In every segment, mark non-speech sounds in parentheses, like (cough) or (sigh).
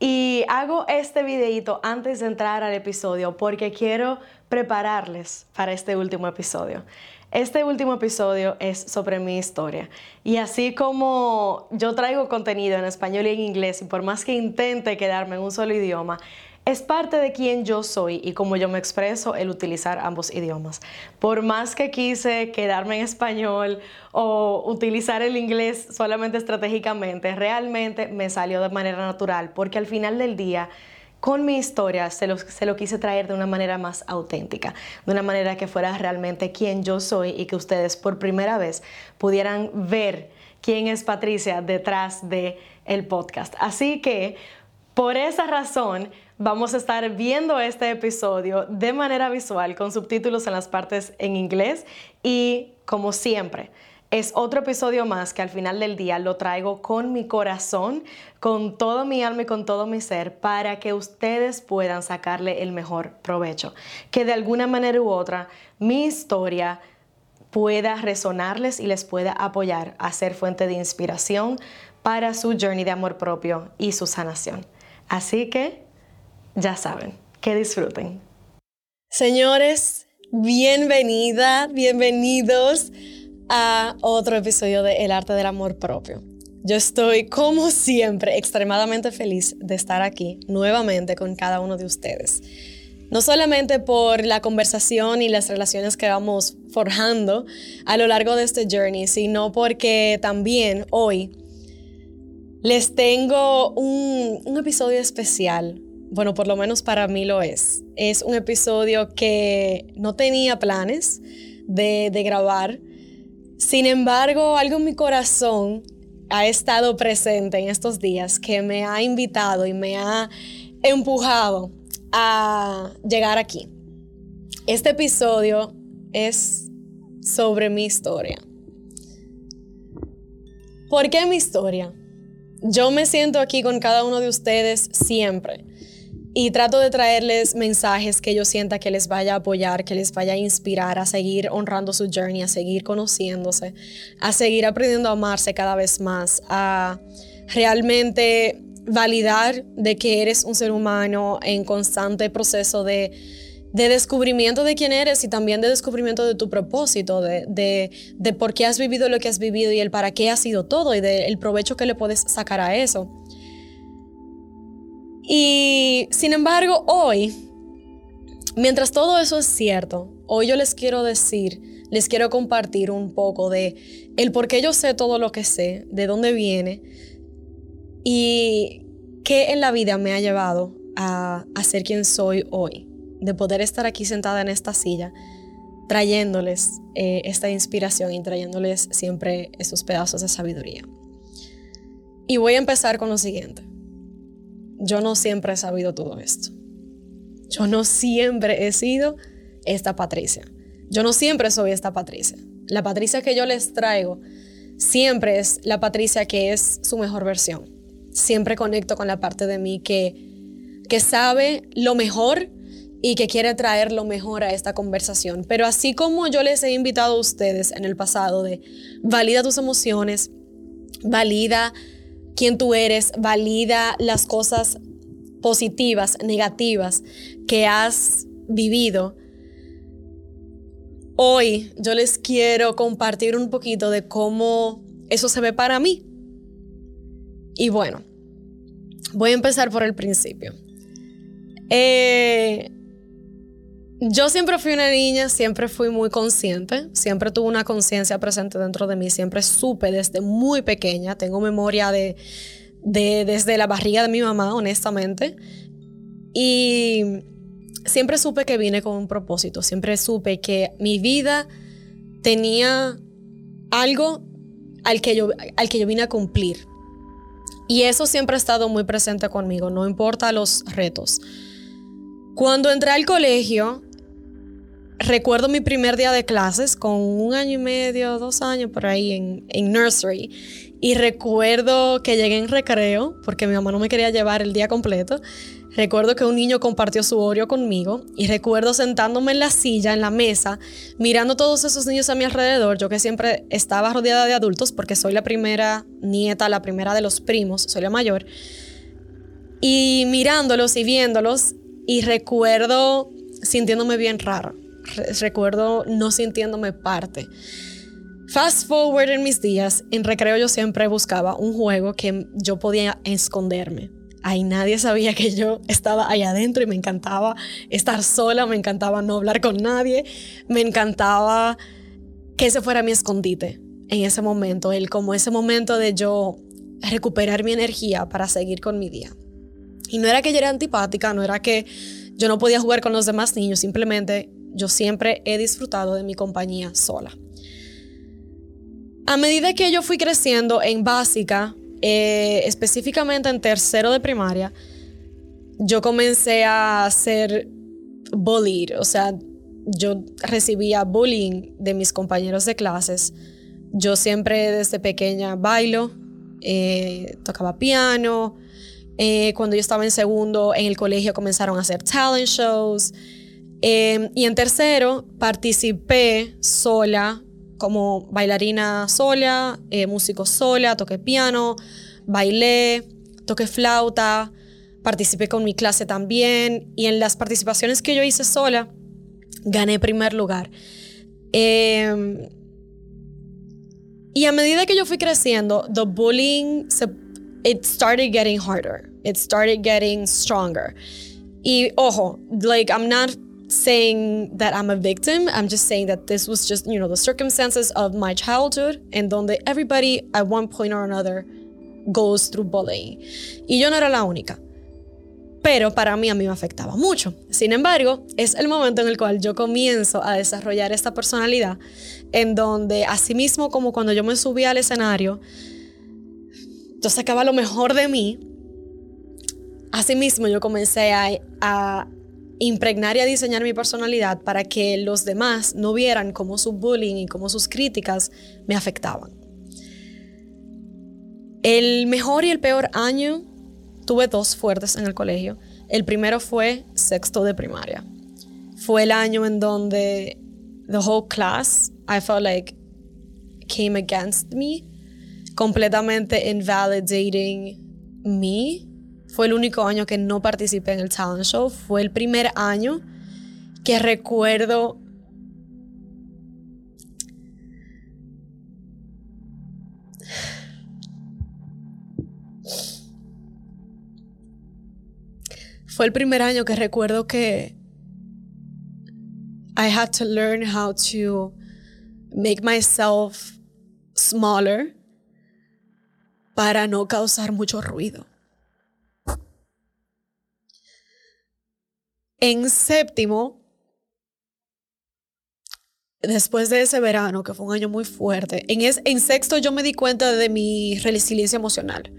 y hago este videito antes de entrar al episodio porque quiero prepararles para este último episodio. Este último episodio es sobre mi historia. Y así como yo traigo contenido en español y en inglés, y por más que intente quedarme en un solo idioma, es parte de quien yo soy y como yo me expreso el utilizar ambos idiomas. Por más que quise quedarme en español o utilizar el inglés solamente estratégicamente, realmente me salió de manera natural porque al final del día con mi historia se lo, se lo, quise traer de una manera más auténtica, de una manera que fuera realmente quien yo soy y que ustedes por primera vez pudieran ver quién es Patricia detrás de podcast. Así que por esa razón vamos a estar viendo este episodio de manera visual con subtítulos en las partes en inglés y como siempre. Es otro episodio más que al final del día lo traigo con mi corazón, con todo mi alma y con todo mi ser para que ustedes puedan sacarle el mejor provecho. Que de alguna manera u otra mi historia pueda resonarles y les pueda apoyar a ser fuente de inspiración para su journey de amor propio y su sanación. Así que ya saben, que disfruten. Señores, bienvenida, bienvenidos a otro episodio de El arte del amor propio. Yo estoy, como siempre, extremadamente feliz de estar aquí nuevamente con cada uno de ustedes. No solamente por la conversación y las relaciones que vamos forjando a lo largo de este journey, sino porque también hoy les tengo un, episodio especial. Bueno, por lo menos para mí lo es. Es un episodio que no tenía planes de, de grabar. Sin embargo, algo en mi corazón ha estado presente en estos días que me ha invitado y me ha empujado a llegar aquí. Este episodio es sobre mi historia. ¿Por qué mi historia? Yo me siento aquí con cada uno de ustedes siempre y trato de traerles mensajes que yo sienta que les vaya a apoyar, que les vaya a inspirar a seguir honrando su journey, a seguir conociéndose, a seguir aprendiendo a amarse cada vez más, a realmente validar de que eres un ser humano en constante proceso de de descubrimiento de quién eres y también de descubrimiento de tu propósito, de, de, por qué has vivido lo que has vivido y el para qué ha sido todo y del provecho que le puedes sacar a eso. Y sin embargo, hoy, mientras todo eso es cierto, hoy yo les quiero decir, les quiero compartir un poco de el por qué yo sé todo lo que sé, de dónde viene y qué en la vida me ha llevado a, a ser quien soy hoy de poder estar aquí sentada en esta silla, trayéndoles eh, esta inspiración y trayéndoles siempre esos pedazos de sabiduría. Y voy a empezar con lo siguiente. Yo no siempre he sabido todo esto. Yo no siempre he sido esta Patricia. Yo no siempre soy esta Patricia. La Patricia que yo les traigo siempre es la Patricia que es su mejor versión. Siempre conecto con la parte de mí que, que sabe lo mejor y que quiere traer lo mejor a esta conversación. Pero así como yo les he invitado a ustedes en el pasado de valida tus emociones, valida quién tú eres, valida las cosas positivas, negativas que has vivido. Hoy yo les quiero compartir un poquito de cómo eso se ve para mí. Y bueno, voy a empezar por el principio. Eh, yo siempre fui una niña, siempre fui muy consciente, siempre tuve una conciencia presente dentro de mí, siempre supe desde muy pequeña, tengo memoria de, desde la barriga de mi mamá, honestamente, y siempre supe que vine con un propósito, siempre supe que mi vida tenía algo al que yo, al que yo vine a cumplir. Y eso siempre ha estado muy presente conmigo, no importa los retos. Cuando entré al colegio, recuerdo mi primer día de clases con un año y medio, dos años por ahí en, en nursery. Y recuerdo que llegué en recreo, porque mi mamá no me quería llevar el día completo. Recuerdo que un niño compartió su Oreo conmigo y recuerdo sentándome en la silla, en la mesa, mirando todos esos niños a mi alrededor, yo que siempre estaba rodeada de adultos porque soy la primera nieta, la primera de los primos, soy la mayor, y mirándolos y viéndolos y recuerdo sintiéndome bien raro, recuerdo no sintiéndome parte. Fast forward en mis días, en recreo yo siempre buscaba un juego que yo podía esconderme ahí nadie sabía que yo estaba ahí adentro y me encantaba estar sola, me encantaba no hablar con nadie, me encantaba que ese fuera mi escondite en ese momento, el como ese momento de yo recuperar mi energía para seguir con mi día. Y no era que yo era antipática, no era que yo no podía jugar con los demás niños, simplemente yo siempre he disfrutado de mi compañía sola. A medida que yo fui creciendo en básica, eh, específicamente en tercero de primaria, yo comencé a ser bullied, o sea, yo recibía bullying de mis compañeros de clases. Yo siempre desde pequeña bailo, eh, tocaba piano. Eh, cuando yo estaba en segundo, en el colegio comenzaron a hacer talent shows. Y en tercero, participé sola como bailarina sola, eh, músico sola, toqué piano, bailé, toqué flauta, participé con mi clase también y en las participaciones que yo hice sola, gané primer lugar. Em, y a medida que yo fui creciendo, the bullying, it started getting harder. It started getting stronger. Y ojo, like I'm not saying that I'm a victim. I'm just saying that this was just, you know, the circumstances of my childhood and donde everybody at one point or another goes through bullying. Y yo no era la única. Pero para mí a mí me afectaba mucho. Sin embargo, es el momento en el cual yo comienzo a desarrollar esta personalidad en donde asimismo como cuando yo me subía al escenario, yo sacaba lo mejor de mí. Asimismo yo comencé a, a impregnar y a diseñar mi personalidad para que los demás no vieran cómo su bullying y cómo sus críticas me afectaban. El mejor y el peor año tuve dos fuertes en el colegio. El primero fue sexto de primaria. Fue el año en donde the whole class I felt like came against me, completamente invalidating me fue el único año que no participé en el talent show. Fue el primer año que recuerdo fue el primer año que recuerdo que I had to learn how to make myself smaller para no causar mucho ruido. En séptimo, después de ese verano, que fue un año muy fuerte, en, en sexto yo me di cuenta de mi resiliencia emocional.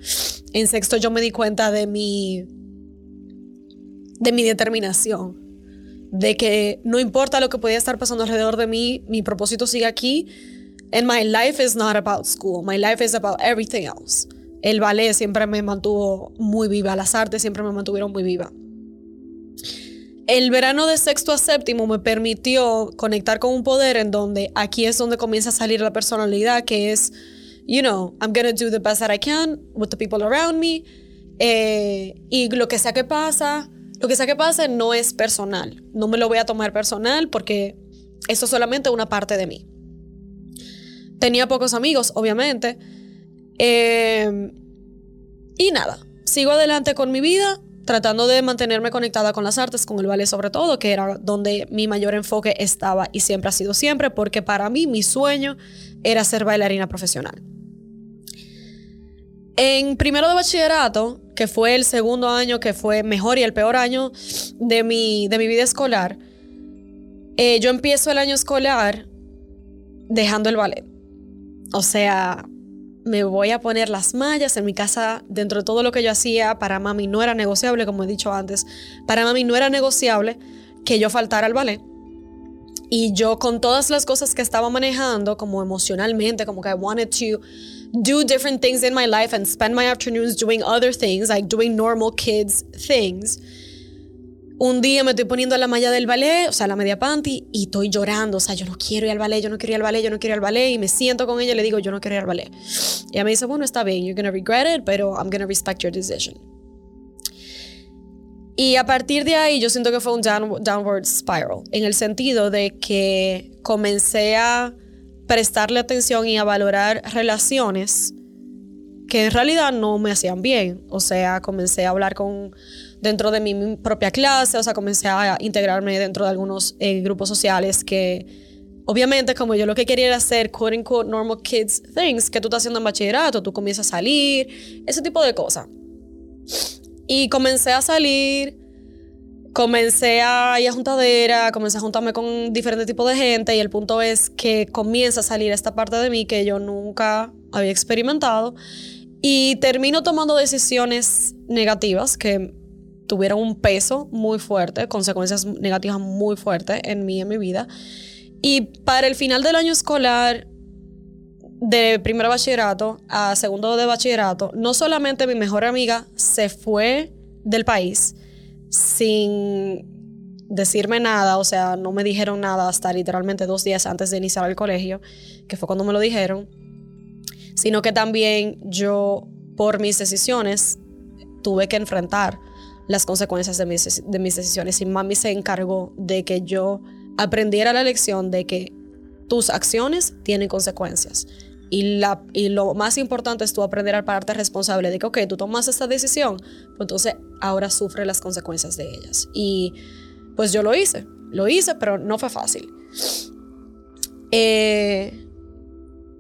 En sexto yo me di cuenta de mi, de mi determinación. De que no importa lo que podía estar pasando alrededor de mí, mi propósito sigue aquí. And my life is not about school. My life is about everything else. El ballet siempre me mantuvo muy viva. Las artes siempre me mantuvieron muy viva el verano de sexto a séptimo me permitió conectar con un poder en donde aquí es donde comienza a salir la personalidad, que es, you know, I'm gonna do the best that I can with the people around me. Eh, y lo que sea que pasa, lo que sea que pase no es personal. No me lo voy a tomar personal porque eso es solamente una parte de mí. Tenía pocos amigos, obviamente. Eh, y nada, sigo adelante con mi vida tratando de mantenerme conectada con las artes, con el ballet sobre todo, que era donde mi mayor enfoque estaba y siempre ha sido siempre, porque para mí mi sueño era ser bailarina profesional. En primero de bachillerato, que fue el segundo año que fue mejor y el peor año de mi, de mi vida escolar, eh, yo empiezo el año escolar dejando el ballet. O sea, me voy a poner las mallas en mi casa dentro de todo lo que yo hacía. Para mami no era negociable, como he dicho antes. Para mami no era negociable que yo faltara al ballet. Y yo con todas las cosas que estaba manejando, como emocionalmente, como que I wanted to do different things in my life and spend my afternoons doing other things, like doing normal kids things. Un día me estoy poniendo la malla del ballet, o sea, la media panty, y estoy llorando. O sea, yo no quiero ir al ballet, yo no quiero ir al ballet, yo no quiero ir al ballet. Y me siento con ella y le digo, yo no quiero ir al ballet. Y ella me dice, bueno, está bien, you're gonna regret it, pero I'm gonna respect your decision. Y a partir de ahí yo siento que fue un downward spiral, en el sentido de que comencé a prestarle atención y a valorar relaciones que en realidad no me hacían bien. O sea, comencé a hablar con dentro de mi propia clase, o sea, comencé a integrarme dentro de algunos eh, grupos sociales que obviamente como yo lo que quería era hacer quote unquote normal kids things que tú estás haciendo en bachillerato, tú comienzas a salir, ese tipo de cosas. Y comencé a salir, comencé a ir a juntadera, comencé a juntarme con diferentes tipos de gente y el punto es que comienza a salir esta parte de mí que yo nunca había experimentado y termino tomando decisiones negativas que tuvieron un peso muy fuerte, consecuencias negativas muy fuertes en mí, en mi vida. Y para el final del año escolar, de primer bachillerato a segundo de bachillerato, no solamente mi mejor amiga se fue del país sin decirme nada, o sea, no me dijeron nada hasta literalmente dos días antes de iniciar el colegio, que fue cuando me lo dijeron, sino que también yo, por mis decisiones, tuve que enfrentar las consecuencias de mis, de mis decisiones y mami se encargó de que yo aprendiera la lección de que tus acciones tienen consecuencias y, la, y lo más importante es tú aprender a pararte responsable de que, ok, tú tomas esta decisión, pues entonces ahora sufre las consecuencias de ellas. Y pues yo lo hice, lo hice, pero no fue fácil. Eh,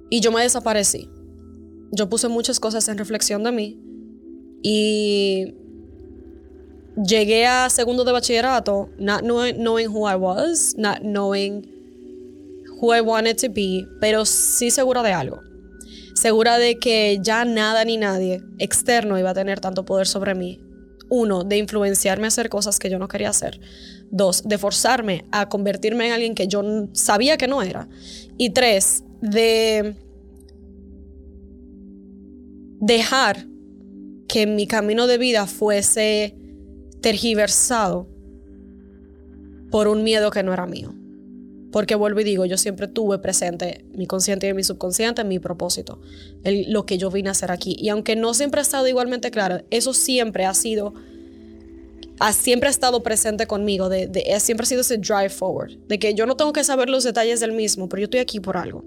y yo me desaparecí. Yo puse muchas cosas en reflexión de mí y llegué a segundo de bachillerato, not knowing who I was, not knowing who I wanted to be, pero sí segura de algo. Segura de que ya nada ni nadie externo iba a tener tanto poder sobre mí. Uno, de influenciarme a hacer cosas que yo no quería hacer. Dos, de forzarme a convertirme en alguien que yo sabía que no era. Y tres, de dejar que mi camino de vida fuese tergiversado por un miedo que no era mío. Porque vuelvo y digo, yo siempre tuve presente mi consciente y mi subconsciente, mi propósito, lo que yo vine a hacer aquí. Y aunque no siempre ha estado igualmente claro, eso siempre ha sido, ha, siempre ha estado presente conmigo, de, siempre ha sido ese drive forward, de que yo no tengo que saber los detalles del mismo, pero yo estoy aquí por algo.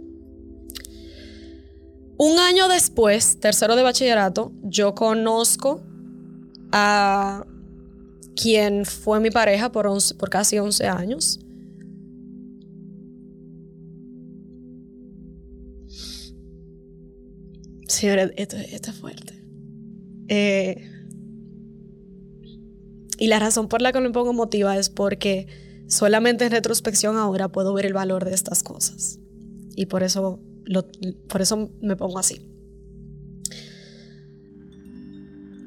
Un año después, tercero de bachillerato, yo conozco a quien fue mi pareja por, por casi 11 años. Señores, esto, esto es fuerte. Eh, y la razón por la que me pongo emotiva es porque solamente en retrospección ahora puedo ver el valor de estas cosas. Y por eso, por eso me pongo así.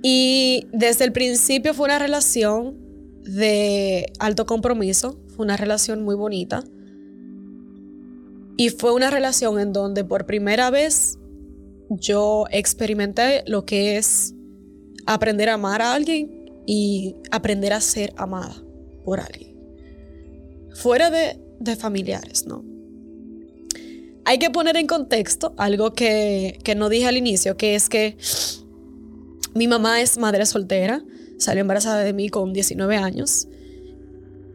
Y desde el principio fue una relación de alto compromiso, fue una relación muy bonita. Y fue una relación en donde por primera vez yo experimenté lo que es aprender a amar a alguien y aprender a ser amada por alguien. Fuera de, familiares, ¿no? Hay que poner en contexto algo que, que no dije al inicio, que es que mi mamá es madre soltera, salió embarazada de mí con 19 años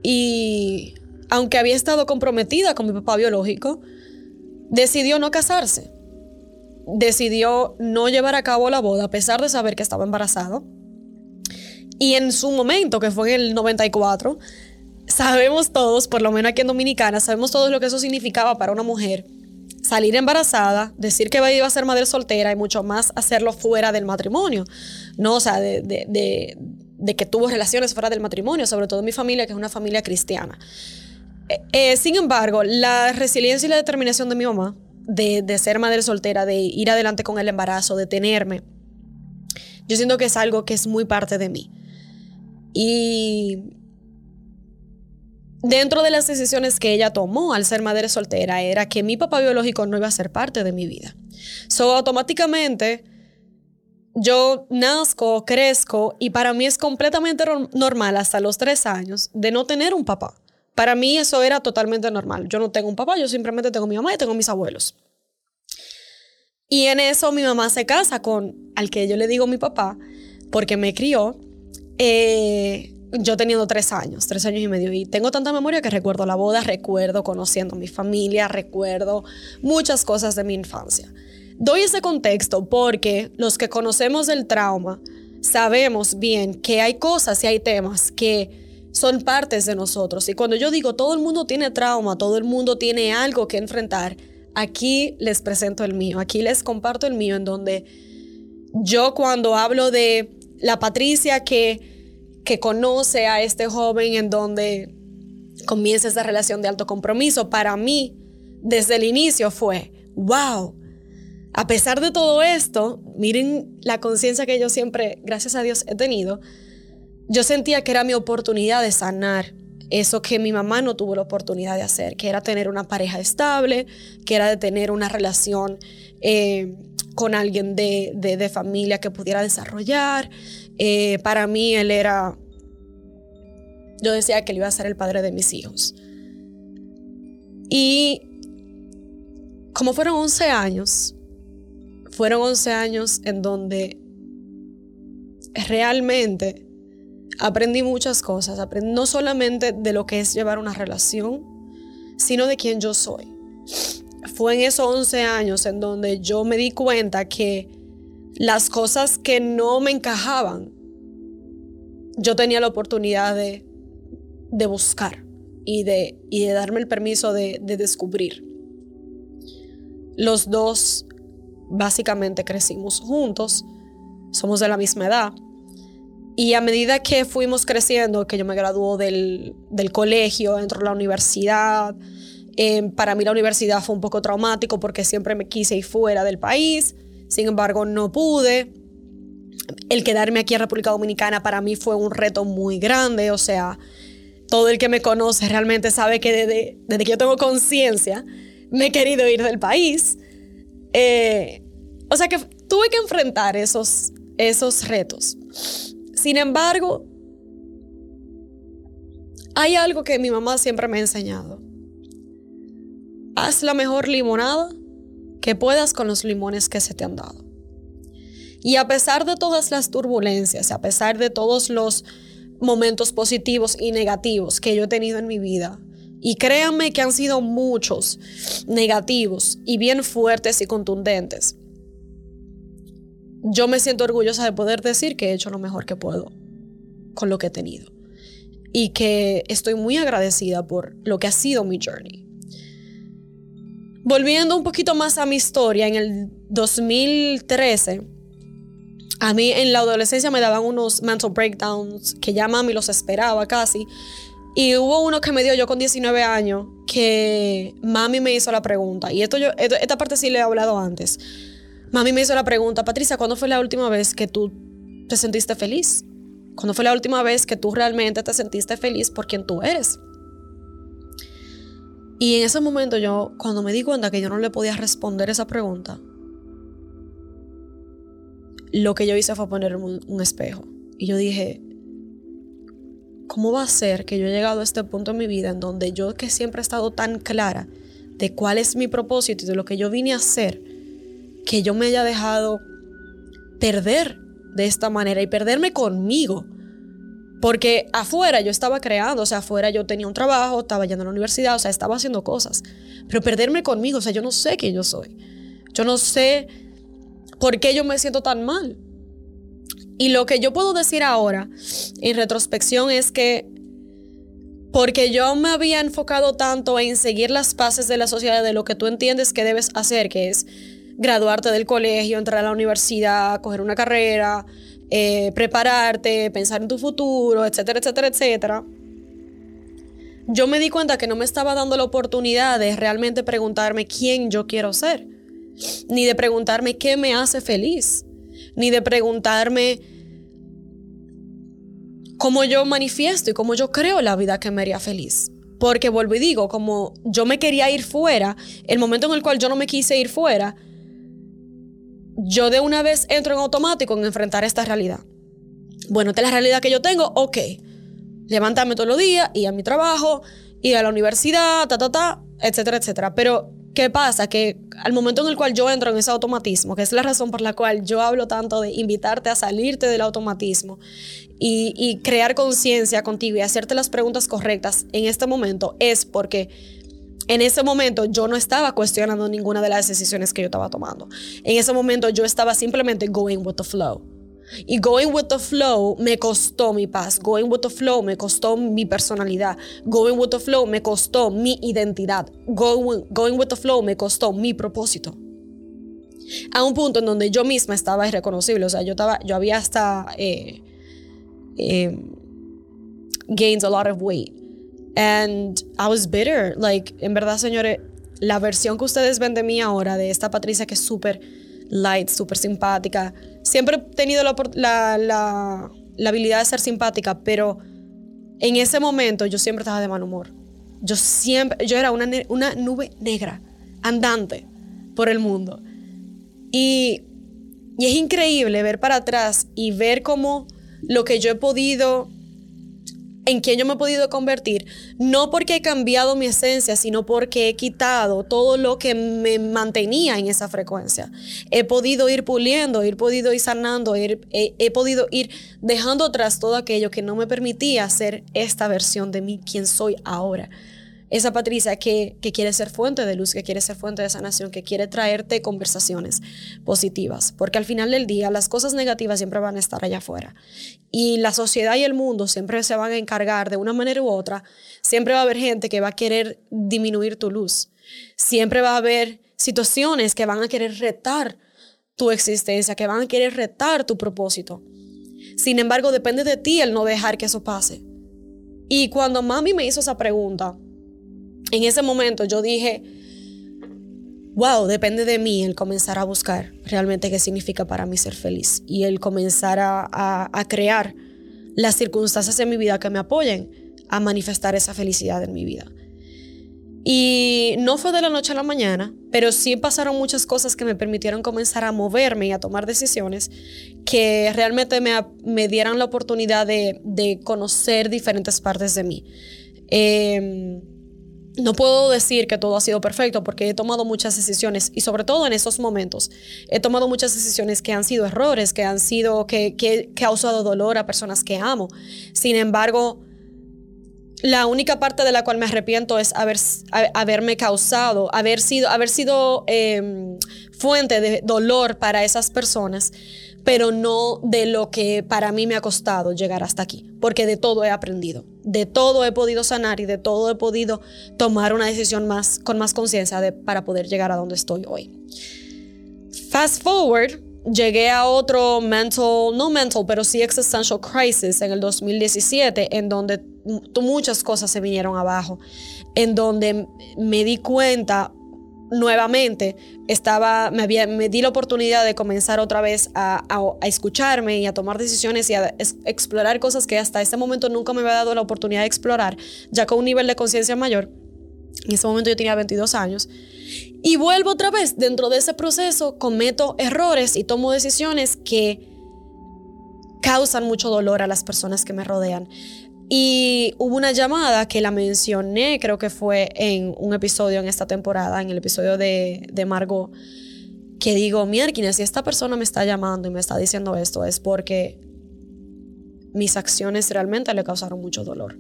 y aunque había estado comprometida con mi papá biológico, decidió no casarse decidió no llevar a cabo la boda a pesar de saber que estaba embarazado. Y en su momento, que fue en el 94, sabemos todos, por lo menos aquí en Dominicana, sabemos todos lo que eso significaba para una mujer salir embarazada, decir que iba a ser madre soltera y mucho más hacerlo fuera del matrimonio, ¿no? O sea, de, que tuvo relaciones fuera del matrimonio, sobre todo en mi familia, que es una familia cristiana. Eh, eh, sin embargo, la resiliencia y la determinación de mi mamá de, ser madre soltera, de ir adelante con el embarazo, de tenerme, yo siento que es algo que es muy parte de mí. Y dentro de las decisiones que ella tomó al ser madre soltera era que mi papá biológico no iba a ser parte de mi vida. So, automáticamente, yo nazco, crezco y para mí es completamente normal hasta los tres años de no tener un papá. Para mí eso era totalmente normal. Yo no tengo un papá, yo simplemente tengo mi mamá y tengo mis abuelos. Y en eso mi mamá se casa con al que yo le digo mi papá, porque me crió. Eh, yo teniendo tres años, tres años y medio, y tengo tanta memoria que recuerdo la boda, recuerdo conociendo a mi familia, recuerdo muchas cosas de mi infancia. Doy ese contexto porque los que conocemos el trauma sabemos bien que hay cosas y hay temas que son partes de nosotros. Y cuando yo digo todo el mundo tiene trauma, todo el mundo tiene algo que enfrentar, aquí les presento el mío, aquí les comparto el mío en donde yo cuando hablo de la Patricia que que conoce a este joven en donde comienza esa relación de alto compromiso, para mí, desde el inicio fue, wow, a pesar de todo esto, miren la conciencia que yo siempre, gracias a Dios, he tenido, yo sentía que era mi oportunidad de sanar eso que mi mamá no tuvo la oportunidad de hacer, que era tener una pareja estable, que era de tener una relación eh, con alguien de, de, familia que pudiera desarrollar. Eh, para mí él era, yo decía que él iba a ser el padre de mis hijos. Y como fueron 11 años, fueron 11 años en donde realmente aprendí muchas cosas. Aprendí no solamente de lo que es llevar una relación, sino de quién yo soy fue en esos 11 años en donde yo me di cuenta que las cosas que no me encajaban, yo tenía la oportunidad de, buscar y de, y de, darme el permiso de, de descubrir. Los dos básicamente crecimos juntos, somos de la misma edad. Y a medida que fuimos creciendo, que yo me graduó del, del colegio, entro a la universidad, Em, para mí la universidad fue un poco traumático porque siempre me quise ir fuera del país, sin embargo no pude. El quedarme aquí en República Dominicana para mí fue un reto muy grande, o sea, todo el que me conoce realmente sabe que desde, que yo tengo conciencia me he querido ir del país. Eh, o sea que tuve que enfrentar esos, esos retos. Sin embargo, hay algo que mi mamá siempre me ha enseñado haz la mejor limonada que puedas con los limones que se te han dado. Y a pesar de todas las turbulencias, a pesar de todos los momentos positivos y negativos que yo he tenido en mi vida, y créanme que han sido muchos negativos y bien fuertes y contundentes, yo me siento orgullosa de poder decir que he hecho lo mejor que puedo con lo que he tenido. Y que estoy muy agradecida por lo que ha sido mi journey. Volviendo un poquito más a mi historia, en el 2013, a mí en la adolescencia me daban unos mental breakdowns que ya mami los esperaba casi. Y hubo uno que me dio yo con 19 años que mami me hizo la pregunta. Y esto yo, esta parte sí le he hablado antes. Mami me hizo la pregunta, Patricia, ¿cuándo fue la última vez que tú te sentiste feliz? ¿Cuándo fue la última vez que tú realmente te sentiste feliz por quien tú eres? Y en ese momento yo, cuando me di cuenta que yo no le podía responder esa pregunta, lo que yo hice fue poner un, espejo. Y yo dije, ¿cómo va a ser que yo he llegado a este punto en mi vida en donde yo que siempre he estado tan clara de cuál es mi propósito y de lo que yo vine a hacer, que yo me haya dejado perder de esta manera y perderme conmigo? Porque afuera yo estaba creando, o sea, afuera yo tenía un trabajo, estaba yendo a la universidad, o sea, estaba haciendo cosas. Pero perderme conmigo, o sea, yo no sé quién yo soy. Yo no sé por qué yo me siento tan mal. Y lo que yo puedo decir ahora, en retrospección, es que porque yo me había enfocado tanto en seguir las paces de la sociedad, de lo que tú entiendes que debes hacer, que es graduarte del colegio, entrar a la universidad, coger una carrera, eh, prepararte, pensar en tu futuro, etcétera, etcétera, etcétera, yo me di cuenta que no me estaba dando la oportunidad de realmente preguntarme quién yo quiero ser, ni de preguntarme qué me hace feliz, ni de preguntarme cómo yo manifiesto y cómo yo creo la vida que me haría feliz. Porque vuelvo y digo, como yo me quería ir fuera, el momento en el cual yo no me quise ir fuera, yo de una vez entro en automático en enfrentar esta realidad. Bueno, esta es la realidad que yo tengo, ok. Levantarme todos los días, ir a mi trabajo, ir a la universidad, ta, ta, ta, etcétera, etcétera. Pero, ¿qué pasa? Que al momento en el cual yo entro en ese automatismo, que es la razón por la cual yo hablo tanto de invitarte a salirte del automatismo y, y crear conciencia contigo y hacerte las preguntas correctas en este momento, es porque en ese momento yo no estaba cuestionando ninguna de las decisiones que yo estaba tomando. En ese momento yo estaba simplemente going with the flow. Y going with the flow me costó mi paz. Going with the flow me costó mi personalidad. Going with the flow me costó mi identidad. Going, going with the flow me costó mi propósito. A un punto en donde yo misma estaba irreconocible. O sea, yo, estaba, yo había hasta eh, eh, gained a lot of weight. And I was bitter. Like, en verdad, señores, la versión que ustedes ven de mí ahora, de esta Patricia que es súper light, súper simpática. Siempre he tenido la, la, habilidad de ser simpática, pero en ese momento yo siempre estaba de mal humor. Yo siempre, yo era una, una nube negra, andante por el mundo. Y, y es increíble ver para atrás y ver cómo lo que yo he podido en quien yo me he podido convertir, no porque he cambiado mi esencia, sino porque he quitado todo lo que me mantenía en esa frecuencia. He podido ir puliendo, he podido ir sanando, he, podido ir dejando atrás todo aquello que no me permitía ser esta versión de mí, quien soy ahora. Esa Patricia que, quiere ser fuente de luz, que quiere ser fuente de sanación, que quiere traerte conversaciones positivas, porque al final del día las cosas negativas siempre van a estar allá afuera y la sociedad y el mundo siempre se van a encargar de una manera u otra, siempre va a haber gente que va a querer disminuir tu luz, siempre va a haber situaciones que van a querer retar tu existencia, que van a querer retar tu propósito. Sin embargo, depende de ti el no dejar que eso pase. Y cuando mami me hizo esa pregunta, en ese momento yo dije, wow, depende de mí el comenzar a buscar realmente qué significa para mí ser feliz y el comenzar a, crear las circunstancias en mi vida que me apoyen a manifestar esa felicidad en mi vida. Y no fue de la noche a la mañana, pero sí pasaron muchas cosas que me permitieron comenzar a moverme y a tomar decisiones que realmente me, me dieran la oportunidad de, de, conocer diferentes partes de mí. Eh, no puedo decir que todo ha sido perfecto porque he tomado muchas decisiones y sobre todo en esos momentos he tomado muchas decisiones que han sido errores, que han sido, que, que, que causado dolor a personas que amo. Sin embargo, la única parte de la cual me arrepiento es haber, haberme causado, haber sido, haber sido em, fuente de dolor para esas personas pero no de lo que para mí me ha costado llegar hasta aquí, porque de todo he aprendido, de todo he podido sanar y de todo he podido tomar una decisión más con más conciencia para poder llegar a donde estoy hoy. Fast forward, llegué a otro mental, no mental, pero sí existential crisis en el 2017, en donde muchas cosas se vinieron abajo, en donde me di cuenta nuevamente estaba, me, había, me di la oportunidad de comenzar otra vez a, escucharme y a tomar decisiones y a explorar cosas que hasta ese momento nunca me había dado la oportunidad de explorar, ya con un nivel de conciencia mayor. En ese momento yo tenía 22 años. Y vuelvo otra vez, dentro de ese proceso cometo errores y tomo decisiones que causan mucho dolor a las personas que me rodean. Y hubo una llamada que la mencioné, creo que fue en un episodio en esta temporada, en el episodio de, de Margot, que digo, miérquines, si esta persona me está llamando y me está diciendo esto, es porque mis acciones realmente le causaron mucho dolor.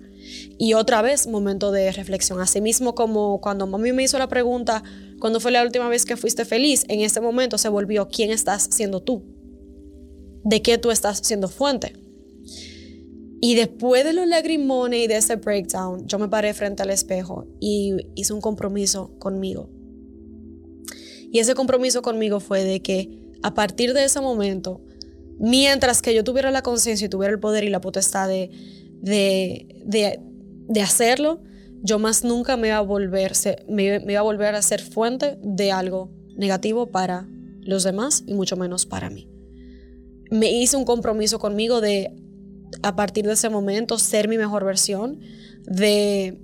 Y otra vez, momento de reflexión. Asimismo, como cuando mami me hizo la pregunta, ¿cuándo fue la última vez que fuiste feliz? En ese momento se volvió, ¿quién estás siendo tú? ¿De qué tú estás siendo fuente? Y después de los lagrimones y de ese breakdown, yo me paré frente al espejo y hice un compromiso conmigo. Y ese compromiso conmigo fue de que a partir de ese momento, mientras que yo tuviera la conciencia y tuviera el poder y la potestad de, de, de, hacerlo, yo más nunca me iba, a volver, me, me iba a volver a ser fuente de algo negativo para los demás y mucho menos para mí. Me hice un compromiso conmigo de a partir de ese momento ser mi mejor versión, de,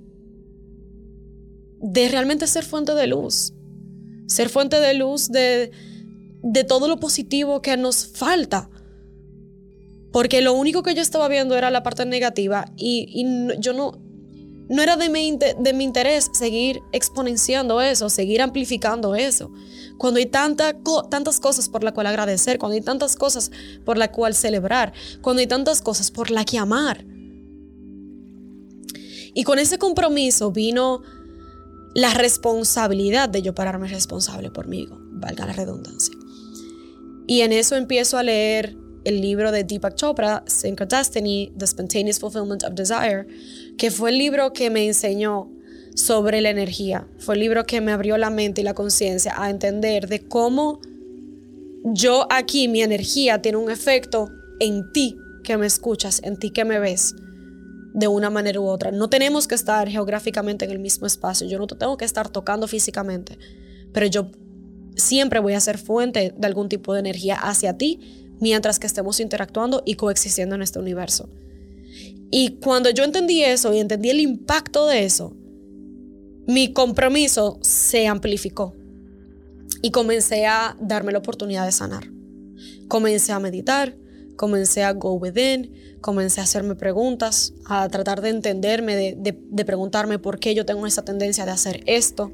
de realmente ser fuente de luz. Ser fuente de luz de, de todo lo positivo que nos falta. Porque lo único que yo estaba viendo era la parte negativa y, yo no, no era de mi, de mi interés seguir exponenciando eso, seguir amplificando eso. Cuando hay tanta, tantas cosas por las cuales agradecer, cuando hay tantas cosas por las cuales celebrar, cuando hay tantas cosas por las que amar. Y con ese compromiso vino la responsabilidad de yo pararme responsable por mí, valga la redundancia. Y en eso empiezo a leer el libro de Deepak Chopra, Synchrodestiny, The Spontaneous Fulfillment of Desire, que fue el libro que me enseñó sobre la energía. Fue el libro que me abrió la mente y la conciencia a entender de cómo yo aquí, mi energía, tiene un efecto en ti que me escuchas, en ti que me ves, de una manera u otra. No tenemos que estar geográficamente en el mismo espacio. Yo no te tengo que estar tocando físicamente, pero yo siempre voy a ser fuente de algún tipo de energía hacia ti mientras que estemos interactuando y coexistiendo en este universo. Y cuando yo entendí eso y entendí el impacto de eso, mi compromiso se amplificó y comencé a darme la oportunidad de sanar. Comencé a meditar, comencé a go within, comencé a hacerme preguntas, a tratar de entenderme, de, preguntarme por qué yo tengo esa tendencia de hacer esto,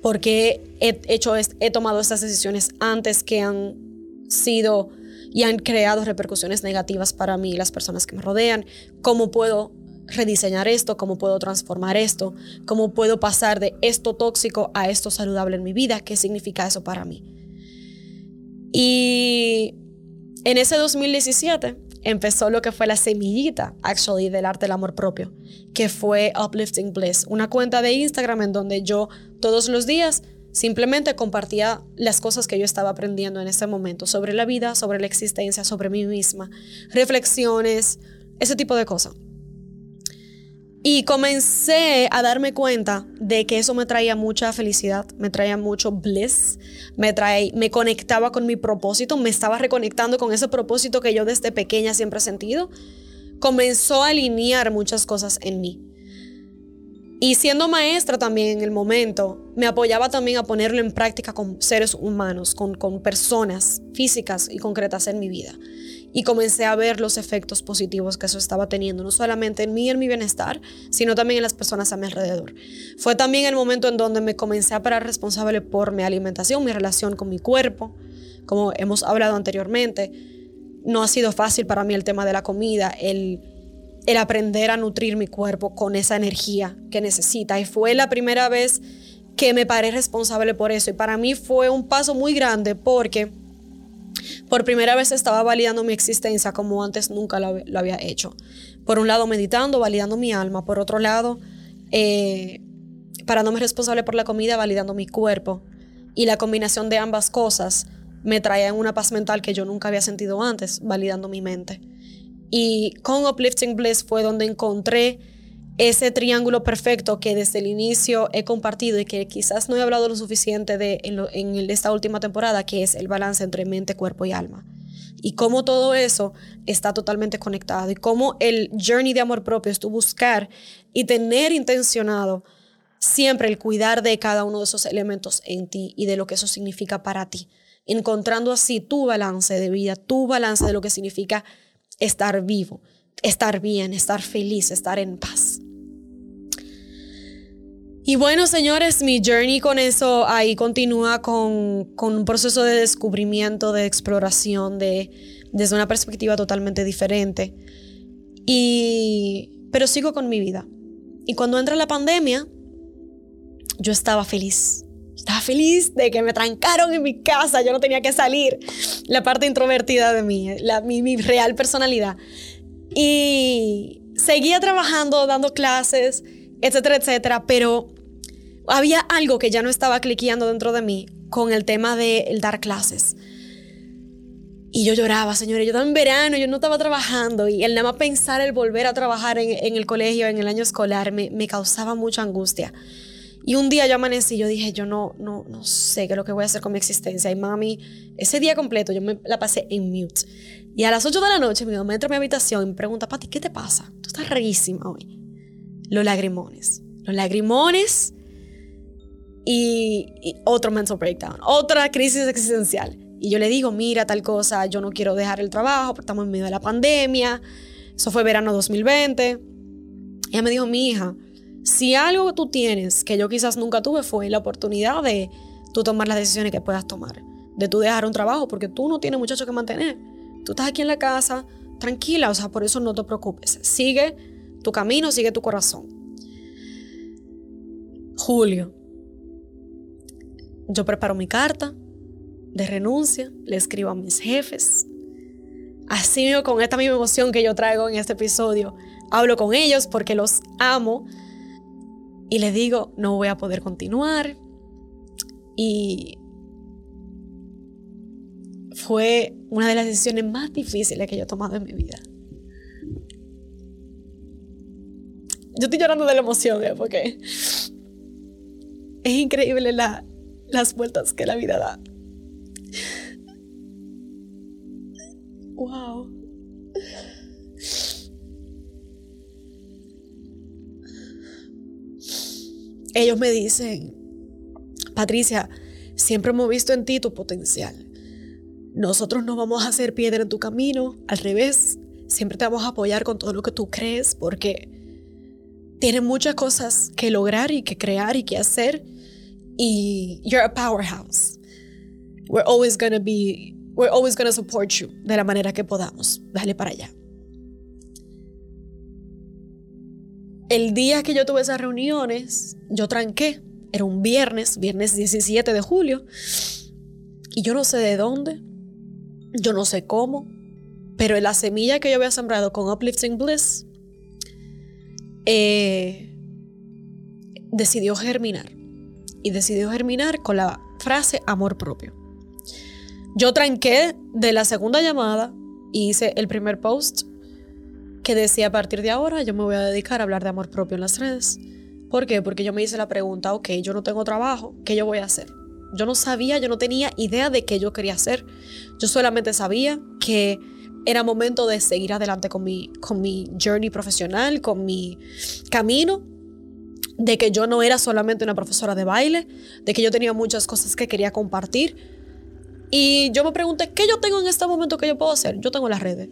por qué he, hecho, he tomado estas decisiones antes que han sido y han creado repercusiones negativas para mí y las personas que me rodean. ¿Cómo puedo rediseñar esto? ¿Cómo puedo transformar esto? ¿Cómo puedo pasar de esto tóxico a esto saludable en mi vida? ¿Qué significa eso para mí? Y en ese 2017 empezó lo que fue la semillita, actually, del arte del amor propio, que fue Uplifting Bliss, una cuenta de Instagram en donde yo todos los días Simplemente compartía las cosas que yo estaba aprendiendo en ese momento sobre la vida, sobre la existencia, sobre mí misma, reflexiones, ese tipo de cosas. Y comencé a darme cuenta de que eso me traía mucha felicidad, me traía mucho bliss, me, traía, me conectaba con mi propósito, me estaba reconectando con ese propósito que yo desde pequeña siempre he sentido. Comenzó a alinear muchas cosas en mí. Y siendo maestra también en el momento, me apoyaba también a ponerlo en práctica con seres humanos, con, con personas físicas y concretas en mi vida. Y comencé a ver los efectos positivos que eso estaba teniendo, no solamente en mí y en mi bienestar, sino también en las personas a mi alrededor. Fue también el momento en donde me comencé a parar responsable por mi alimentación, mi relación con mi cuerpo, como hemos hablado anteriormente. No ha sido fácil para mí el tema de la comida, el el aprender a nutrir mi cuerpo con esa energía que necesita. Y fue la primera vez que me paré responsable por eso. Y para mí fue un paso muy grande porque por primera vez estaba validando mi existencia como antes nunca lo, había hecho. Por un lado meditando, validando mi alma. Por otro lado, eh, parándome responsable por la comida, validando mi cuerpo. Y la combinación de ambas cosas me traía una paz mental que yo nunca había sentido antes, validando mi mente. Y con Uplifting Bliss fue donde encontré ese triángulo perfecto que desde el inicio he compartido y que quizás no he hablado lo suficiente de en, esta última temporada, que es el balance entre mente, cuerpo y alma. Y cómo todo eso está totalmente conectado y cómo el journey de amor propio es tu buscar y tener intencionado siempre el cuidar de cada uno de esos elementos en ti y de lo que eso significa para ti, encontrando así tu balance de vida, tu balance de lo que significa estar vivo, estar bien, estar feliz, estar en paz. Y bueno, señores, mi journey con eso ahí continúa con, un proceso de descubrimiento, de exploración, de, desde una perspectiva totalmente diferente. Y, pero sigo con mi vida. Y cuando entra la pandemia, yo estaba feliz. Estaba feliz de que me trancaron en mi casa, yo no tenía que salir. La parte introvertida de mí, la, mi, mi real personalidad. Y seguía trabajando, dando clases, etcétera, etcétera, pero había algo que ya no estaba cliqueando dentro de mí con el tema de el dar clases. Y yo lloraba, señores, yo estaba en verano, yo no estaba trabajando y el nada más pensar el volver a trabajar en, en el colegio, en el año escolar, me, me causaba mucha angustia. Y un día yo amanecí, yo dije, yo no, no, no sé qué es lo que voy a hacer con mi existencia. Y mami, ese día completo yo me la pasé en mute. Y a las 8 de la noche mi mamá entra a mi habitación y me pregunta, Pati, ¿qué te pasa? Tú estás rarísima hoy. Los lagrimones. Los lagrimones y, otro mental breakdown, otra crisis existencial. Y yo le digo, mira tal cosa, yo no quiero dejar el trabajo, porque estamos en medio de la pandemia. Eso fue verano 2020. Y ella me dijo, mi hija, si algo que tú tienes que yo quizás nunca tuve fue la oportunidad de tú tomar las decisiones que puedas tomar, de tú dejar un trabajo, porque tú no tienes muchacho que mantener. Tú estás aquí en la casa, tranquila, o sea, por eso no te preocupes. Sigue tu camino, sigue tu corazón. Julio, yo preparo mi carta de renuncia, le escribo a mis jefes. Así con esta misma emoción que yo traigo en este episodio, hablo con ellos porque los amo y les digo, no voy a poder continuar. Y fue una de las decisiones más difíciles que yo he tomado en mi vida. Yo estoy llorando de la emoción, ¿eh? porque es increíble la, las vueltas que la vida da. Wow. Ellos me dicen, Patricia, siempre hemos visto en ti tu potencial. Nosotros no vamos a hacer piedra en tu camino, al revés, siempre te vamos a apoyar con todo lo que tú crees porque tienes muchas cosas que lograr y que crear y que hacer y you're a powerhouse. We're always gonna be, we're always gonna support you de la manera que podamos. Dale para allá. El día que yo tuve esas reuniones, yo tranqué. Era un viernes, viernes 17 de julio. Y yo no sé de dónde, yo no sé cómo, pero la semilla que yo había sembrado con Uplifting Bliss eh, decidió germinar y decidió germinar con la frase amor propio. Yo tranqué de la segunda llamada y hice el primer post que decía a partir de ahora yo me voy a dedicar a hablar de amor propio en las redes. ¿Por qué? Porque yo me hice la pregunta, ok, yo no tengo trabajo, ¿qué yo voy a hacer? Yo no sabía, yo no tenía idea de qué yo quería hacer. Yo solamente sabía que era momento de seguir adelante con mi, con mi journey profesional, con mi camino de que yo no era solamente una profesora de baile, de que yo tenía muchas cosas que quería compartir. Y yo me pregunté, ¿qué yo tengo en este momento que yo puedo hacer? Yo tengo las redes.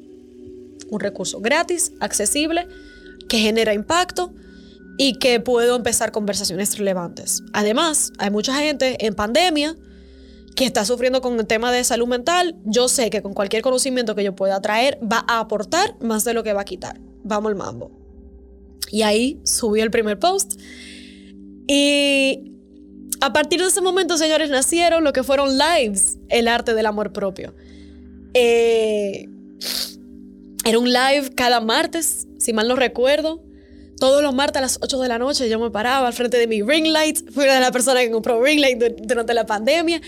Un recurso gratis, accesible, que genera impacto y que puedo empezar conversaciones relevantes. Además, hay mucha gente en pandemia que está sufriendo con el tema de salud mental. Yo sé que con cualquier conocimiento que yo pueda traer va a aportar más de lo que va a quitar. Vamos al mambo. Y ahí subí el primer post. Y a partir de ese momento, señores, nacieron lo que fueron lives, el arte del amor propio. Eh, era un live cada martes, si mal no recuerdo. Todos los martes a las 8 de la noche yo me paraba al frente de mi ring light. Fui una de las personas que compró ring light durante la pandemia.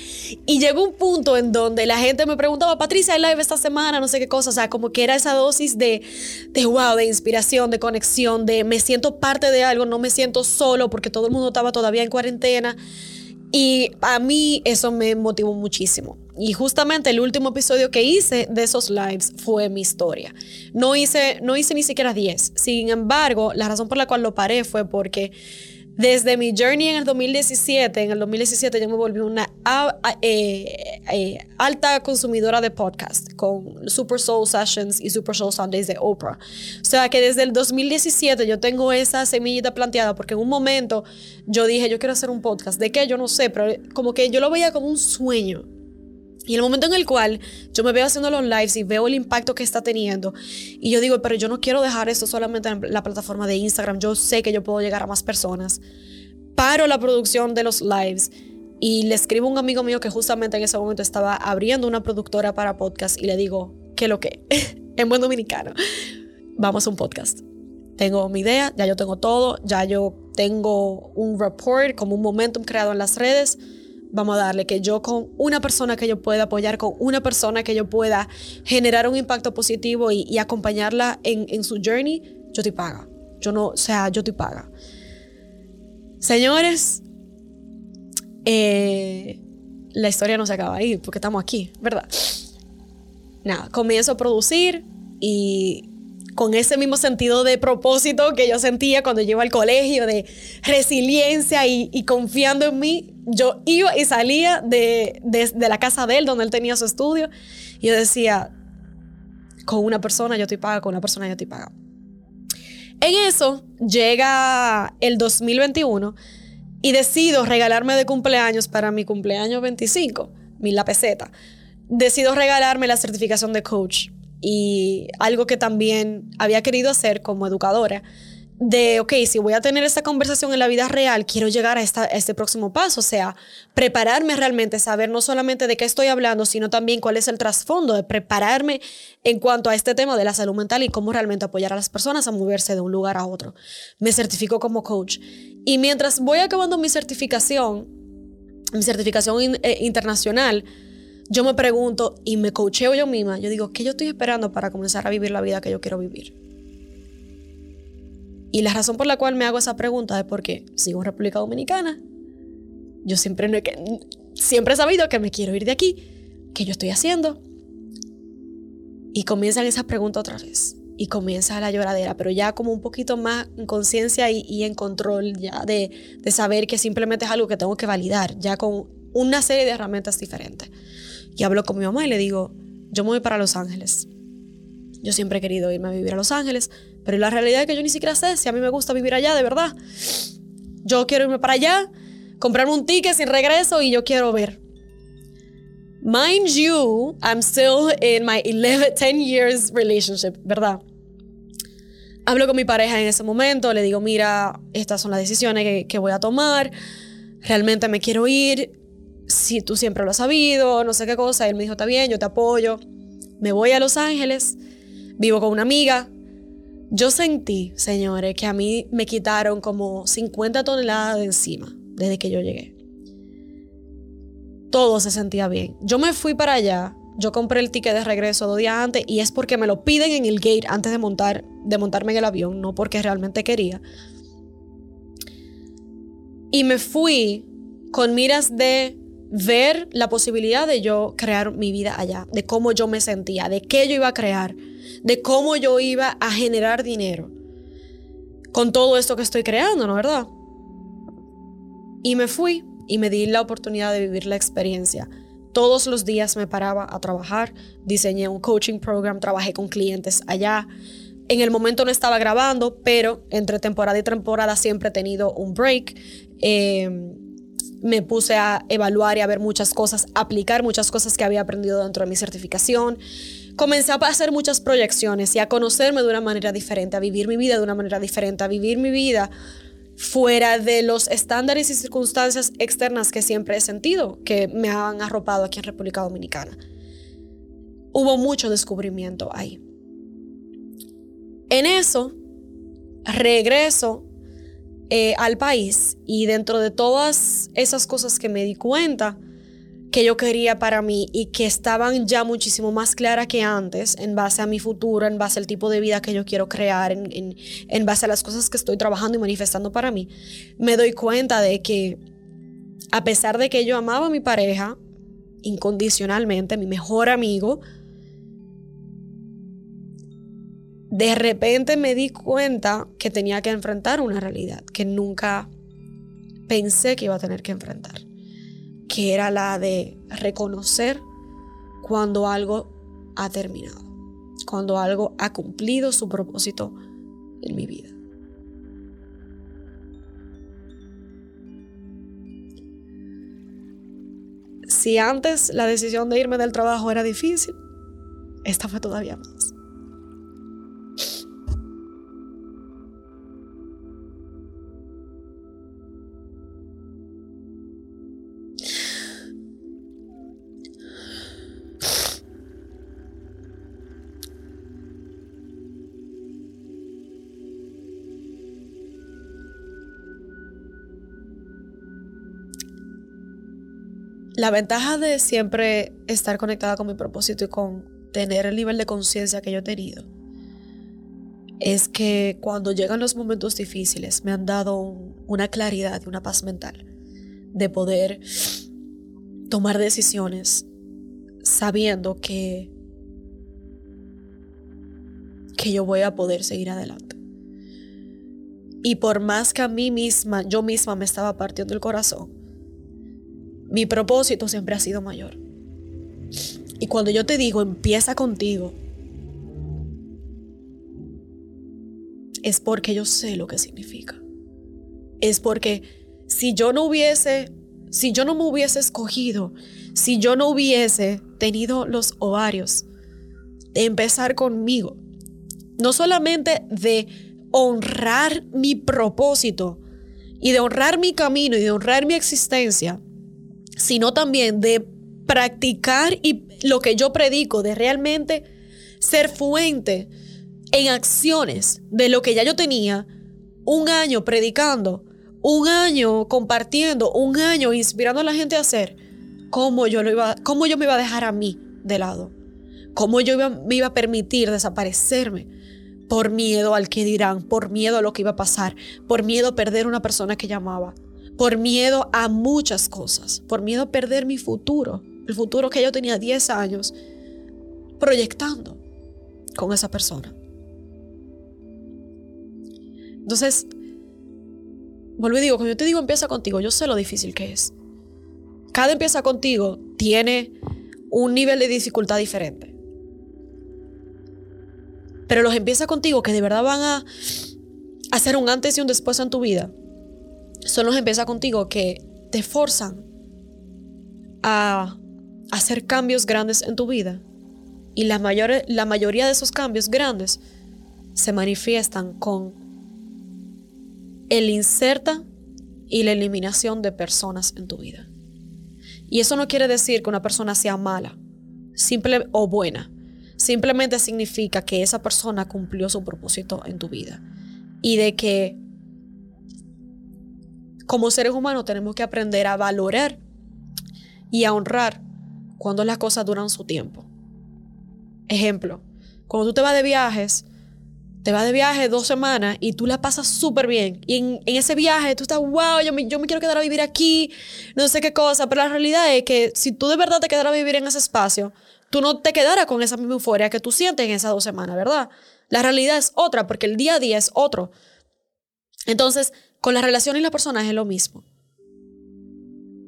Y llegó un punto en donde la gente me preguntaba, Patricia, ¿hay live esta semana? No sé qué cosa. O sea, como que era esa dosis de, de wow, de inspiración, de conexión, de me siento parte de algo, no me siento solo porque todo el mundo estaba todavía en cuarentena. Y a mí eso me motivó muchísimo. Y justamente el último episodio que hice de esos lives fue mi historia. No hice, no hice ni siquiera 10. Sin embargo, la razón por la cual lo paré fue porque desde mi journey en el 2017, en el 2017 yo me volví una eh, eh, alta consumidora de podcast con Super Soul Sessions y Super Soul Sundays de Oprah. O sea que desde el 2017 yo tengo esa semillita planteada porque en un momento yo dije, yo quiero hacer un podcast. ¿De qué? Yo no sé, pero como que yo lo veía como un sueño. Y el momento en el cual yo me veo haciendo los lives y veo el impacto que está teniendo, y yo digo, pero yo no quiero dejar esto solamente en la plataforma de Instagram, yo sé que yo puedo llegar a más personas. Paro la producción de los lives y le escribo a un amigo mío que justamente en ese momento estaba abriendo una productora para podcast y le digo, ¿qué lo que? (laughs) en buen dominicano, vamos a un podcast. Tengo mi idea, ya yo tengo todo, ya yo tengo un report como un momentum creado en las redes vamos a darle que yo con una persona que yo pueda apoyar, con una persona que yo pueda generar un impacto positivo y, acompañarla en, su journey, yo te paga. Yo no, o sea, yo te paga. Señores, eh, la historia no se acaba ahí porque estamos aquí, ¿verdad? Nada, comienzo a producir y con ese mismo sentido de propósito que yo sentía cuando llego al colegio, de resiliencia y, confiando en mí, yo iba y salía de, de, la casa de él, donde él tenía su estudio, y yo decía, con una persona yo estoy paga, con una persona yo estoy paga. En eso llega el 2021 y decido regalarme de cumpleaños para mi cumpleaños 25, mi la peseta. Decido regalarme la certificación de coach y algo que también había querido hacer como educadora, de, ok, si voy a tener esta conversación en la vida real, quiero llegar a, este próximo paso, o sea, prepararme realmente, saber no solamente de qué estoy hablando, sino también cuál es el trasfondo, de prepararme en cuanto a este tema de la salud mental y cómo realmente apoyar a las personas a moverse de un lugar a otro. Me certifico como coach. Y mientras voy acabando mi certificación, mi certificación eh, internacional, yo me pregunto y me coacheo yo misma, yo digo, ¿qué yo estoy esperando para comenzar a vivir la vida que yo quiero vivir? Y la razón por la cual me hago esa pregunta es porque sigo en República Dominicana. Yo siempre, no he, siempre he sabido que me quiero ir de aquí. ¿Qué yo estoy haciendo? Y comienzan esa pregunta otra vez. Y comienza la lloradera, pero ya como un poquito más en conciencia y, y, en control ya de, de saber que simplemente es algo que tengo que validar, ya con una serie de herramientas diferentes. Y hablo con mi mamá y le digo, yo me voy para Los Ángeles. Yo siempre he querido irme a vivir a Los Ángeles, pero la realidad es que yo ni siquiera sé si a mí me gusta vivir allá, de verdad. Yo quiero irme para allá, comprarme un ticket sin regreso y yo quiero ver. Mind you, I'm still in my 11, 10 years relationship, ¿verdad? Hablo con mi pareja en ese momento, le digo, mira, estas son las decisiones que, voy a tomar, realmente me quiero ir, si tú siempre lo has sabido, no sé qué cosa. Él me dijo, está bien, yo te apoyo. Me voy a Los Ángeles, vivo con una amiga. Yo sentí, señores, que a mí me quitaron como 50 toneladas de encima desde que yo llegué. Todo se sentía bien. Yo me fui para allá, yo compré el ticket de regreso dos días antes y es porque me lo piden en el gate antes de, montar, de montarme en el avión, no porque realmente quería. Y me fui con miras de ver la posibilidad de yo crear mi vida allá, de cómo yo me sentía, de qué yo iba a crear, de cómo yo iba a generar dinero con todo esto que estoy creando, ¿no verdad? Y me fui y me di la oportunidad de vivir la experiencia. Todos los días me paraba a trabajar, diseñé un coaching program, trabajé con clientes allá. En el momento no estaba grabando, pero entre temporada y temporada siempre he tenido un break. Eh, me puse a evaluar y a ver muchas cosas, aplicar muchas cosas que había aprendido dentro de mi certificación. Comencé a hacer muchas proyecciones y a conocerme de una manera diferente, a vivir mi vida de una manera diferente, a vivir mi vida fuera de los estándares y circunstancias externas que siempre he sentido que me han arropado aquí en República Dominicana. Hubo mucho descubrimiento ahí. En eso, regreso eh, al país y dentro de todas esas cosas que me di cuenta que yo quería para mí y que estaban ya muchísimo más claras que antes en base a mi futuro, en base al tipo de vida que yo quiero crear, en, en base a las cosas que estoy trabajando y manifestando para mí, me doy cuenta de que a pesar de que yo amaba a mi pareja incondicionalmente, mi mejor amigo, de repente me di cuenta que tenía que enfrentar una realidad que nunca pensé que iba a tener que enfrentar, que era la de reconocer cuando algo ha terminado, cuando algo ha cumplido su propósito en mi vida. Si antes la decisión de irme del trabajo era difícil, esta fue todavía más. La ventaja de siempre estar conectada con mi propósito y con tener el nivel de conciencia que yo he tenido es que cuando llegan los momentos difíciles me han dado una claridad y una paz mental de poder tomar decisiones sabiendo que que yo voy a poder seguir adelante. Y por más que a mí misma, yo misma me estaba partiendo el corazón, mi propósito siempre ha sido mayor. Y cuando yo te digo, empieza contigo, es porque yo sé lo que significa. Es porque si yo no hubiese, si yo no me hubiese escogido, si yo no hubiese tenido los ovarios de empezar conmigo, no solamente de honrar mi propósito y de honrar mi camino y de honrar mi existencia, sino también de practicar y lo que yo predico, de realmente ser fuente en acciones de lo que ya yo tenía un año predicando, un año compartiendo, un año inspirando a la gente a hacer, ¿cómo yo, lo cómo yo me iba a dejar a mí de lado? ¿Cómo yo me iba a permitir desaparecerme? Por miedo al que dirán, por miedo a lo que iba a pasar, por miedo a perder una persona que llamaba, por miedo a muchas cosas, por miedo a perder mi futuro, el futuro que yo tenía 10 años proyectando con esa persona. Entonces, vuelvo y digo, cuando yo te digo empieza contigo, yo sé lo difícil que es. Cada empieza contigo tiene un nivel de dificultad diferente. Pero los empieza contigo que de verdad van a hacer un antes y un después en tu vida, son los empieza contigo que te forzan a hacer cambios grandes en tu vida. Y la, mayor, la mayoría de esos cambios grandes se manifiestan con el inserta y la eliminación de personas en tu vida. Y eso no quiere decir que una persona sea mala simple o buena. Simplemente significa que esa persona cumplió su propósito en tu vida. Y de que como seres humanos tenemos que aprender a valorar y a honrar cuando las cosas duran su tiempo. Ejemplo, cuando tú te vas de viajes, te vas de viaje dos semanas y tú la pasas súper bien. Y en, ese viaje tú estás, wow, yo me, yo me quiero quedar a vivir aquí, no sé qué cosa. Pero la realidad es que si tú de verdad te quedaras a vivir en ese espacio, tú no te quedaras con esa misma euforia que tú sientes en esas dos semanas, ¿verdad? La realidad es otra, porque el día a día es otro. Entonces, con las relaciones y las personas es lo mismo.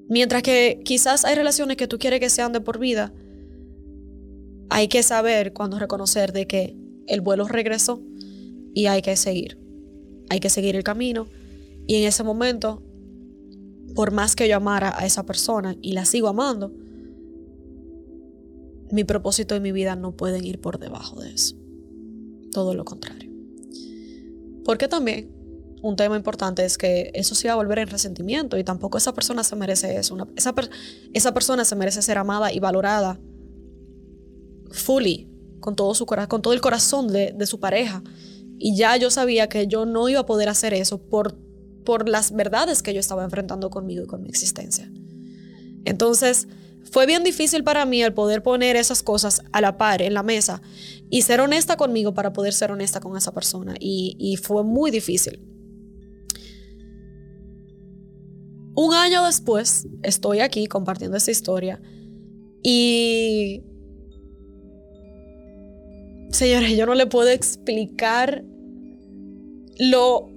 Mientras que quizás hay relaciones que tú quieres que sean de por vida, hay que saber cuando reconocer de que el vuelo regresó y hay que seguir. Hay que seguir el camino. Y en ese momento, por más que yo amara a esa persona y la sigo amando, mi propósito y mi vida no pueden ir por debajo de eso. Todo lo contrario. Porque también un tema importante es que eso se va a volver en resentimiento y tampoco esa persona se merece eso. esa, esa persona se merece ser amada y valorada fully, con todo, su, con todo el corazón de, de su pareja. Y ya yo sabía que yo no iba a poder hacer eso por, por las verdades que yo estaba enfrentando conmigo y con mi existencia. Entonces, fue bien difícil para mí el poder poner esas cosas a la par en la mesa y ser honesta conmigo para poder ser honesta con esa persona. Y, y fue muy difícil. Un año después, estoy aquí compartiendo esta historia y... Señores, yo no le puedo explicar lo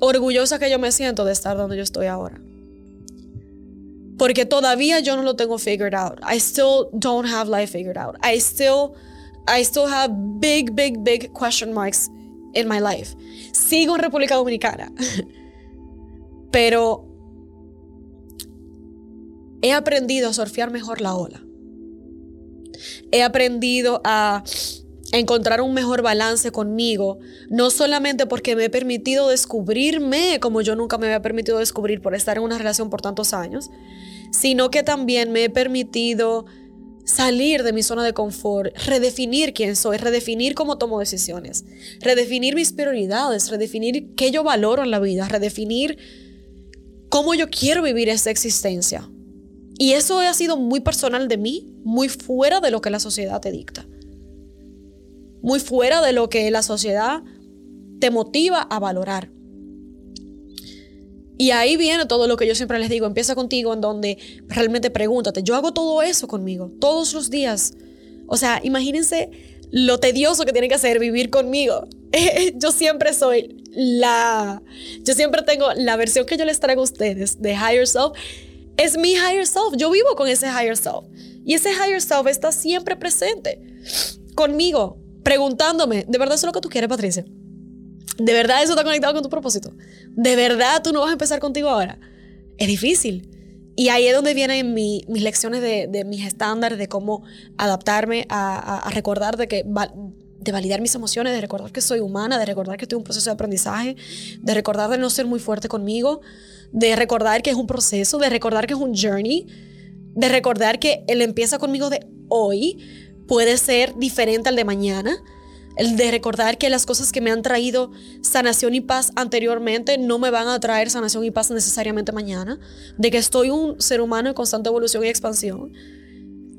orgullosa que yo me siento de estar donde yo estoy ahora. Porque todavía yo no lo tengo figured out. I still don't have life figured out. I still I still have big big big question marks in my life. Sigo en República Dominicana. (laughs) Pero he aprendido a surfear mejor la ola. He aprendido a encontrar un mejor balance conmigo, no solamente porque me he permitido descubrirme como yo nunca me había permitido descubrir por estar en una relación por tantos años, sino que también me he permitido salir de mi zona de confort, redefinir quién soy, redefinir cómo tomo decisiones, redefinir mis prioridades, redefinir qué yo valoro en la vida, redefinir cómo yo quiero vivir esta existencia. Y eso ha sido muy personal de mí, muy fuera de lo que la sociedad te dicta muy fuera de lo que la sociedad te motiva a valorar. Y ahí viene todo lo que yo siempre les digo, empieza contigo en donde realmente pregúntate, yo hago todo eso conmigo, todos los días. O sea, imagínense lo tedioso que tiene que ser vivir conmigo. (laughs) yo siempre soy la, yo siempre tengo la versión que yo les traigo a ustedes de higher self, es mi higher self. Yo vivo con ese higher self. Y ese higher self está siempre presente conmigo, preguntándome, ¿de verdad eso es lo que tú quieres, Patricia? ¿De verdad eso está conectado con tu propósito? ¿De verdad tú no vas a empezar contigo ahora? Es difícil. Y ahí es donde vienen mis lecciones de, mis estándares, de cómo adaptarme a, recordar de que de validar mis emociones, de recordar que soy humana, de recordar que estoy en un proceso de aprendizaje, de recordar de no ser muy fuerte conmigo, de recordar que es un proceso, de recordar que es un journey, de recordar que el empieza conmigo de hoy puede ser diferente al de mañana, el de recordar que las cosas que me han traído sanación y paz anteriormente no me van a traer sanación y paz necesariamente mañana, de que estoy un ser humano en constante evolución y expansión,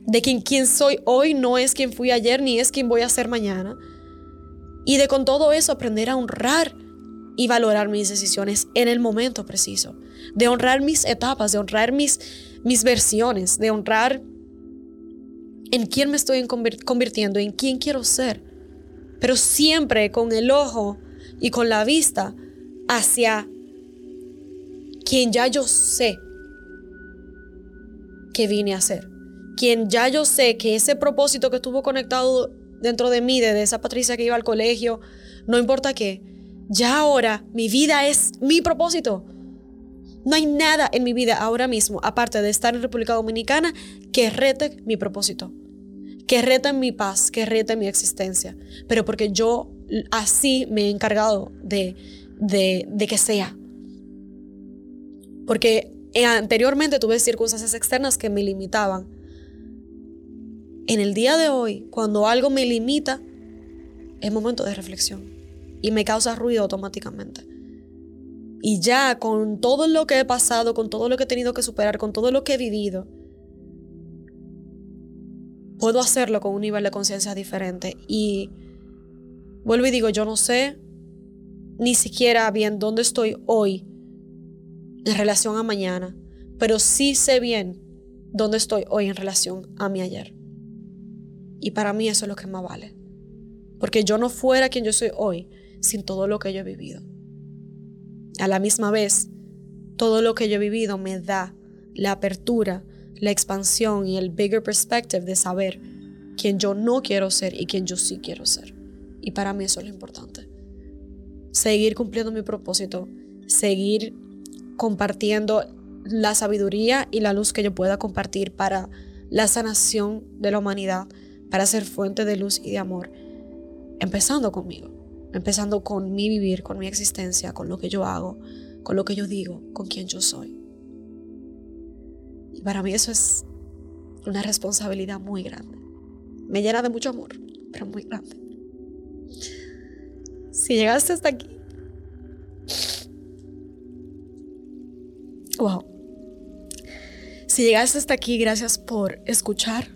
de que quien soy hoy no es quien fui ayer ni es quien voy a ser mañana, y de con todo eso aprender a honrar y valorar mis decisiones en el momento preciso, de honrar mis etapas, de honrar mis, mis versiones, de honrar en quién me estoy convirtiendo, en quién quiero ser pero siempre con el ojo y con la vista hacia quien ya yo sé que vine a ser. Quien ya yo sé que ese propósito que estuvo conectado dentro de mí, de esa Patricia que iba al colegio, no importa qué, ya ahora mi vida es mi propósito. No hay nada en mi vida ahora mismo, aparte de estar en República Dominicana, que rete mi propósito que reta mi paz, que reta mi existencia, pero porque yo así me he encargado de, de, que sea. Porque anteriormente tuve circunstancias externas que me limitaban. En el día de hoy, cuando algo me limita, es momento de reflexión y me causa ruido automáticamente. Y ya con todo lo que he pasado, con todo lo que he tenido que superar, con todo lo que he vivido, puedo hacerlo con un nivel de conciencia diferente. Y vuelvo y digo, yo no sé ni siquiera bien dónde estoy hoy en relación a mañana, pero sí sé bien dónde estoy hoy en relación a mi ayer. Y para mí eso es lo que más vale. Porque yo no fuera quien yo soy hoy sin todo lo que yo he vivido. A la misma vez, todo lo que yo he vivido me da la apertura la expansión y el bigger perspective de saber quién yo no quiero ser y quién yo sí quiero ser. Y para mí eso es lo importante. Seguir cumpliendo mi propósito, seguir compartiendo la sabiduría y la luz que yo pueda compartir para la sanación de la humanidad, para ser fuente de luz y de amor, empezando conmigo, empezando con mi vivir, con mi existencia, con lo que yo hago, con lo que yo digo, con quién yo soy. Y para mí eso es una responsabilidad muy grande. Me llena de mucho amor, pero muy grande. Si llegaste hasta aquí, wow. Si llegaste hasta aquí, gracias por escuchar.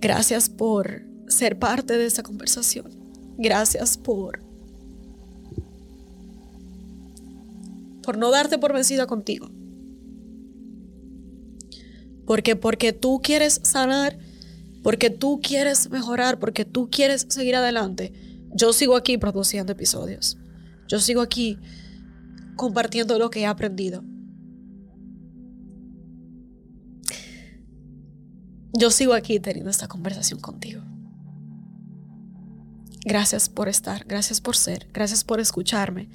Gracias por ser parte de esta conversación. Gracias por por no darte por vencida contigo. Porque porque tú quieres sanar, porque tú quieres mejorar, porque tú quieres seguir adelante, yo sigo aquí produciendo episodios. Yo sigo aquí compartiendo lo que he aprendido. Yo sigo aquí teniendo esta conversación contigo. Gracias por estar, gracias por ser, gracias por escucharme.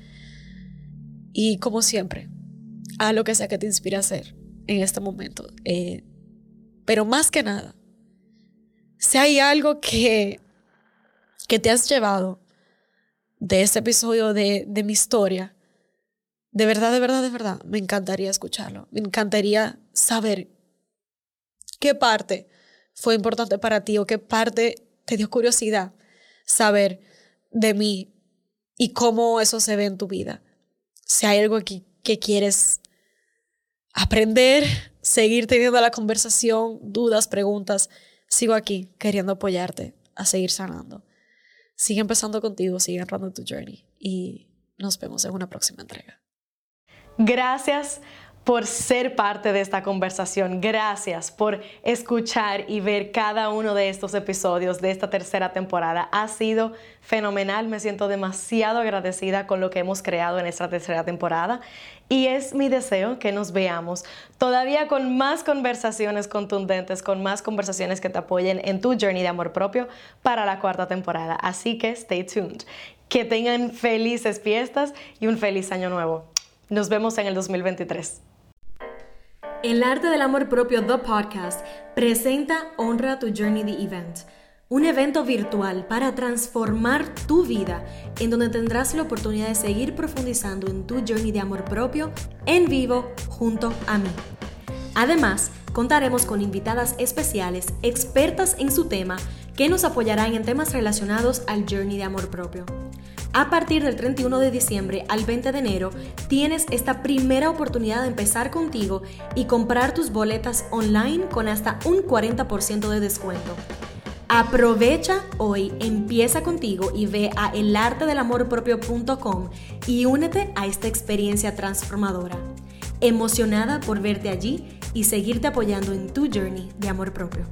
Y como siempre, a lo que sea que te inspire a hacer en este momento. Eh, pero más que nada, si hay algo que, que te has llevado de este episodio de, de mi historia, de verdad, de verdad, de verdad, me encantaría escucharlo. Me encantaría saber qué parte fue importante para ti o qué parte te dio curiosidad saber de mí y cómo eso se ve en tu vida. Si hay algo aquí que quieres aprender, seguir teniendo la conversación, dudas, preguntas, sigo aquí queriendo apoyarte a seguir sanando. Sigue empezando contigo, sigue entrando tu journey y nos vemos en una próxima entrega. Gracias por ser parte de esta conversación. Gracias por escuchar y ver cada uno de estos episodios de esta tercera temporada. Ha sido fenomenal. Me siento demasiado agradecida con lo que hemos creado en esta tercera temporada. Y es mi deseo que nos veamos todavía con más conversaciones contundentes, con más conversaciones que te apoyen en tu journey de amor propio para la cuarta temporada. Así que stay tuned. Que tengan felices fiestas y un feliz año nuevo. Nos vemos en el 2023. El arte del amor propio The Podcast presenta Honra tu Journey the Event, un evento virtual para transformar tu vida en donde tendrás la oportunidad de seguir profundizando en tu journey de amor propio en vivo junto a mí. Además, contaremos con invitadas especiales, expertas en su tema, que nos apoyarán en temas relacionados al journey de amor propio. A partir del 31 de diciembre al 20 de enero tienes esta primera oportunidad de empezar contigo y comprar tus boletas online con hasta un 40% de descuento. Aprovecha hoy, empieza contigo y ve a elartedelamorpropio.com y únete a esta experiencia transformadora. Emocionada por verte allí y seguirte apoyando en tu journey de amor propio.